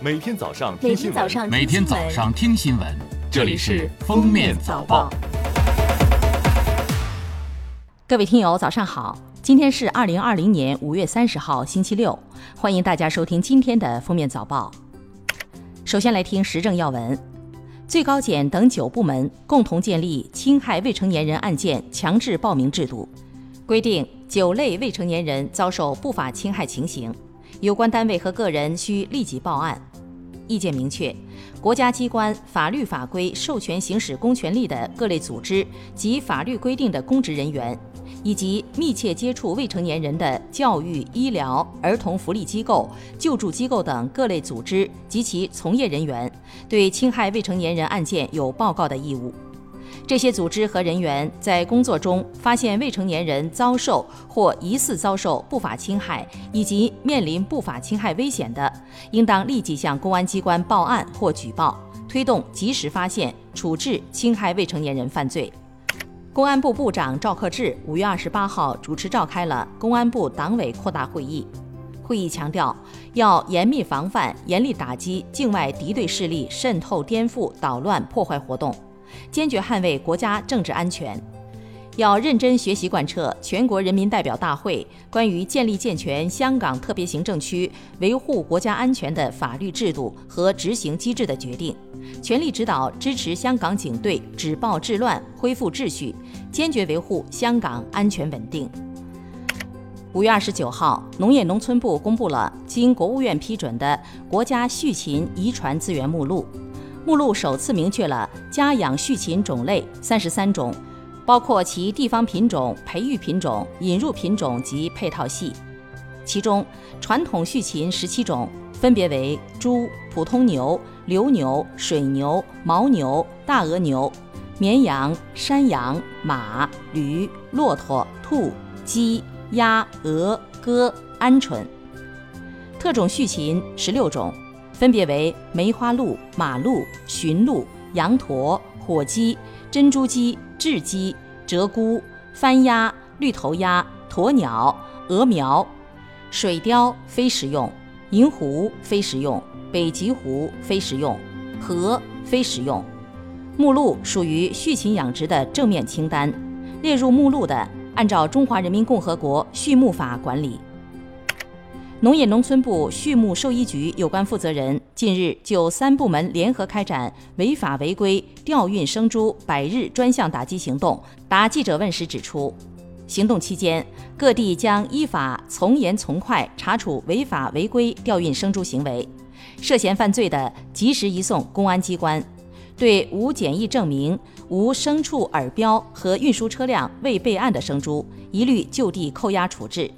每天早上听新闻，天早上每天早上听新闻，这里是《封面早报》。各位听友，早上好！今天是二零二零年五月三十号，星期六，欢迎大家收听今天的《封面早报》。首先来听时政要闻：最高检等九部门共同建立侵害未成年人案件强制报名制度，规定九类未成年人遭受不法侵害情形，有关单位和个人需立即报案。意见明确，国家机关法律法规授权行使公权力的各类组织及法律规定的公职人员，以及密切接触未成年人的教育、医疗、儿童福利机构、救助机构等各类组织及其从业人员，对侵害未成年人案件有报告的义务。这些组织和人员在工作中发现未成年人遭受或疑似遭受不法侵害，以及面临不法侵害危险的，应当立即向公安机关报案或举报，推动及时发现、处置侵害未成年人犯罪。公安部部长赵克志五月二十八号主持召开了公安部党委扩大会议。会议强调，要严密防范、严厉打击境外敌对势力渗透、颠覆、捣乱、破坏活动。坚决捍卫国家政治安全，要认真学习贯彻全国人民代表大会关于建立健全香港特别行政区维护国家安全的法律制度和执行机制的决定，全力指导支持香港警队止暴制乱、恢复秩序，坚决维护香港安全稳定。五月二十九号，农业农村部公布了经国务院批准的国家畜禽遗传资源目录。目录首次明确了家养畜禽种类三十三种，包括其地方品种、培育品种、引入品种及配套系。其中，传统畜禽十七种，分别为猪、普通牛、流牛、水牛、牦牛、大额牛、绵羊、山羊、马、驴、骆驼、兔、鸡、鸭、鹅、鸽、鹌鹑。特种畜禽十六种。分别为梅花鹿、马鹿、驯鹿、羊驼、火鸡、珍珠鸡、雉鸡、鹧鸪、番鸭、绿头鸭、鸵鸟、鹅苗、水貂非食用，银狐非食用，北极狐非食用，鹤非食用。目录属于畜禽养殖的正面清单，列入目录的按照《中华人民共和国畜牧法》管理。农业农村部畜牧兽医局有关负责人近日就三部门联合开展违法违规调运生猪百日专项打击行动答记者问时指出，行动期间，各地将依法从严从快查处违法违规调运生猪行为，涉嫌犯罪的及时移送公安机关，对无检疫证明、无牲畜耳标和运输车辆未备案的生猪，一律就地扣押处置。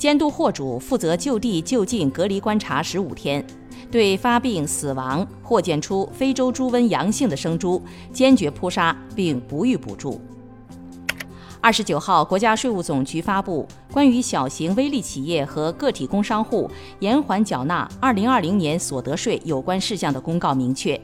监督货主负责就地就近隔离观察十五天，对发病、死亡或检出非洲猪瘟阳性的生猪，坚决扑杀并不予补助。二十九号，国家税务总局发布关于小型微利企业和个体工商户延缓缴纳二零二零年所得税有关事项的公告，明确，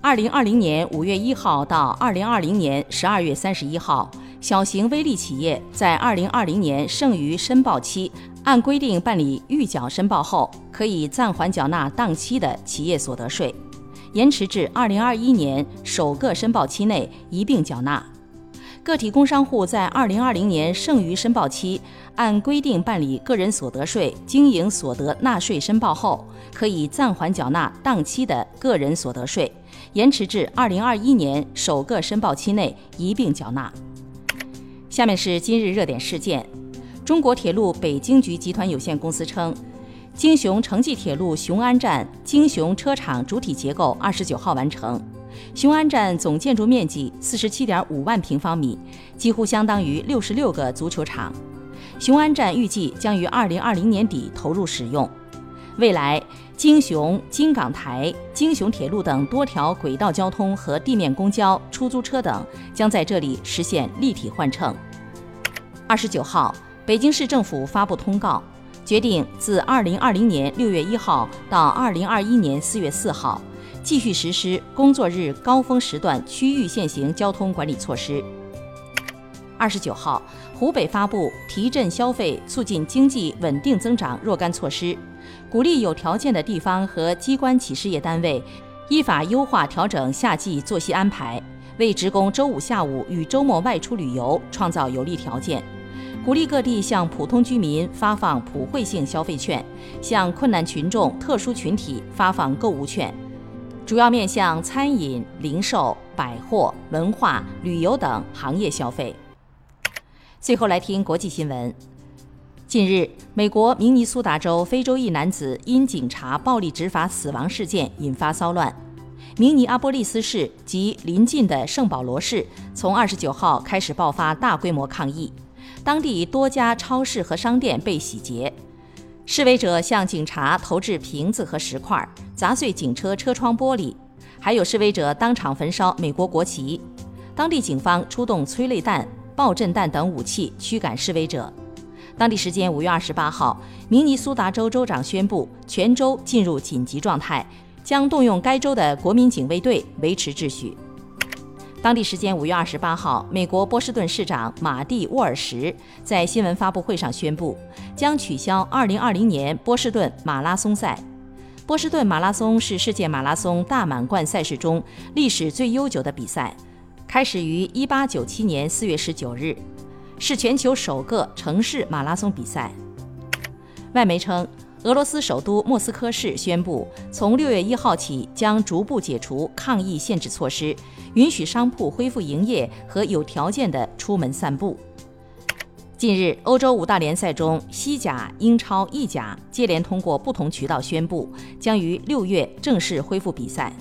二零二零年五月一号到二零二零年十二月三十一号。小型微利企业在二零二零年剩余申报期按规定办理预缴申报后，可以暂缓缴纳当期的企业所得税，延迟至二零二一年首个申报期内一并缴纳。个体工商户在二零二零年剩余申报期按规定办理个人所得税经营所得纳税申报后，可以暂缓缴纳当期的个人所得税，延迟至二零二一年首个申报期内一并缴纳。下面是今日热点事件：中国铁路北京局集团有限公司称，京雄城际铁路雄安站京雄车厂主体结构二十九号完成。雄安站总建筑面积四十七点五万平方米，几乎相当于六十六个足球场。雄安站预计将于二零二零年底投入使用。未来，京雄、京港台、京雄铁路等多条轨道交通和地面公交、出租车等将在这里实现立体换乘。二十九号，北京市政府发布通告，决定自二零二零年六月一号到二零二一年四月四号，继续实施工作日高峰时段区域限行交通管理措施。二十九号，湖北发布提振消费、促进经济稳定增长若干措施。鼓励有条件的地方和机关企事业单位依法优化调整夏季作息安排，为职工周五下午与周末外出旅游创造有利条件。鼓励各地向普通居民发放普惠性消费券，向困难群众、特殊群体发放购物券，主要面向餐饮、零售、百货、文化、旅游等行业消费。最后来听国际新闻。近日，美国明尼苏达州非洲裔男子因警察暴力执法死亡事件引发骚乱，明尼阿波利斯市及邻近的圣保罗市从二十九号开始爆发大规模抗议。当地多家超市和商店被洗劫，示威者向警察投掷瓶子和石块，砸碎警车车窗玻璃，还有示威者当场焚烧美国国旗。当地警方出动催泪弹、爆震弹等武器驱赶示威者。当地时间五月二十八号，明尼苏达州州长宣布全州进入紧急状态，将动用该州的国民警卫队维持秩序。当地时间五月二十八号，美国波士顿市长马蒂·沃尔什在新闻发布会上宣布，将取消二零二零年波士顿马拉松赛。波士顿马拉松是世界马拉松大满贯赛事中历史最悠久的比赛，开始于一八九七年四月十九日，是全球首个城市马拉松比赛。外媒称。俄罗斯首都莫斯科市宣布，从六月一号起将逐步解除抗疫限制措施，允许商铺恢复营业和有条件的出门散步。近日，欧洲五大联赛中，西甲、英超、意甲接连通过不同渠道宣布，将于六月正式恢复比赛。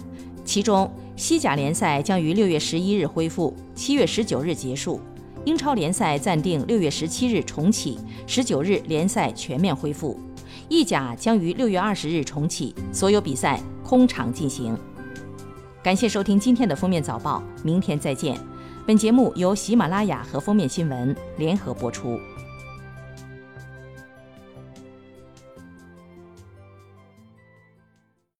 其中，西甲联赛将于六月十一日恢复，七月十九日结束；英超联赛暂定六月十七日重启，十九日联赛全面恢复。意甲将于六月二十日重启，所有比赛空场进行。感谢收听今天的封面早报，明天再见。本节目由喜马拉雅和封面新闻联合播出。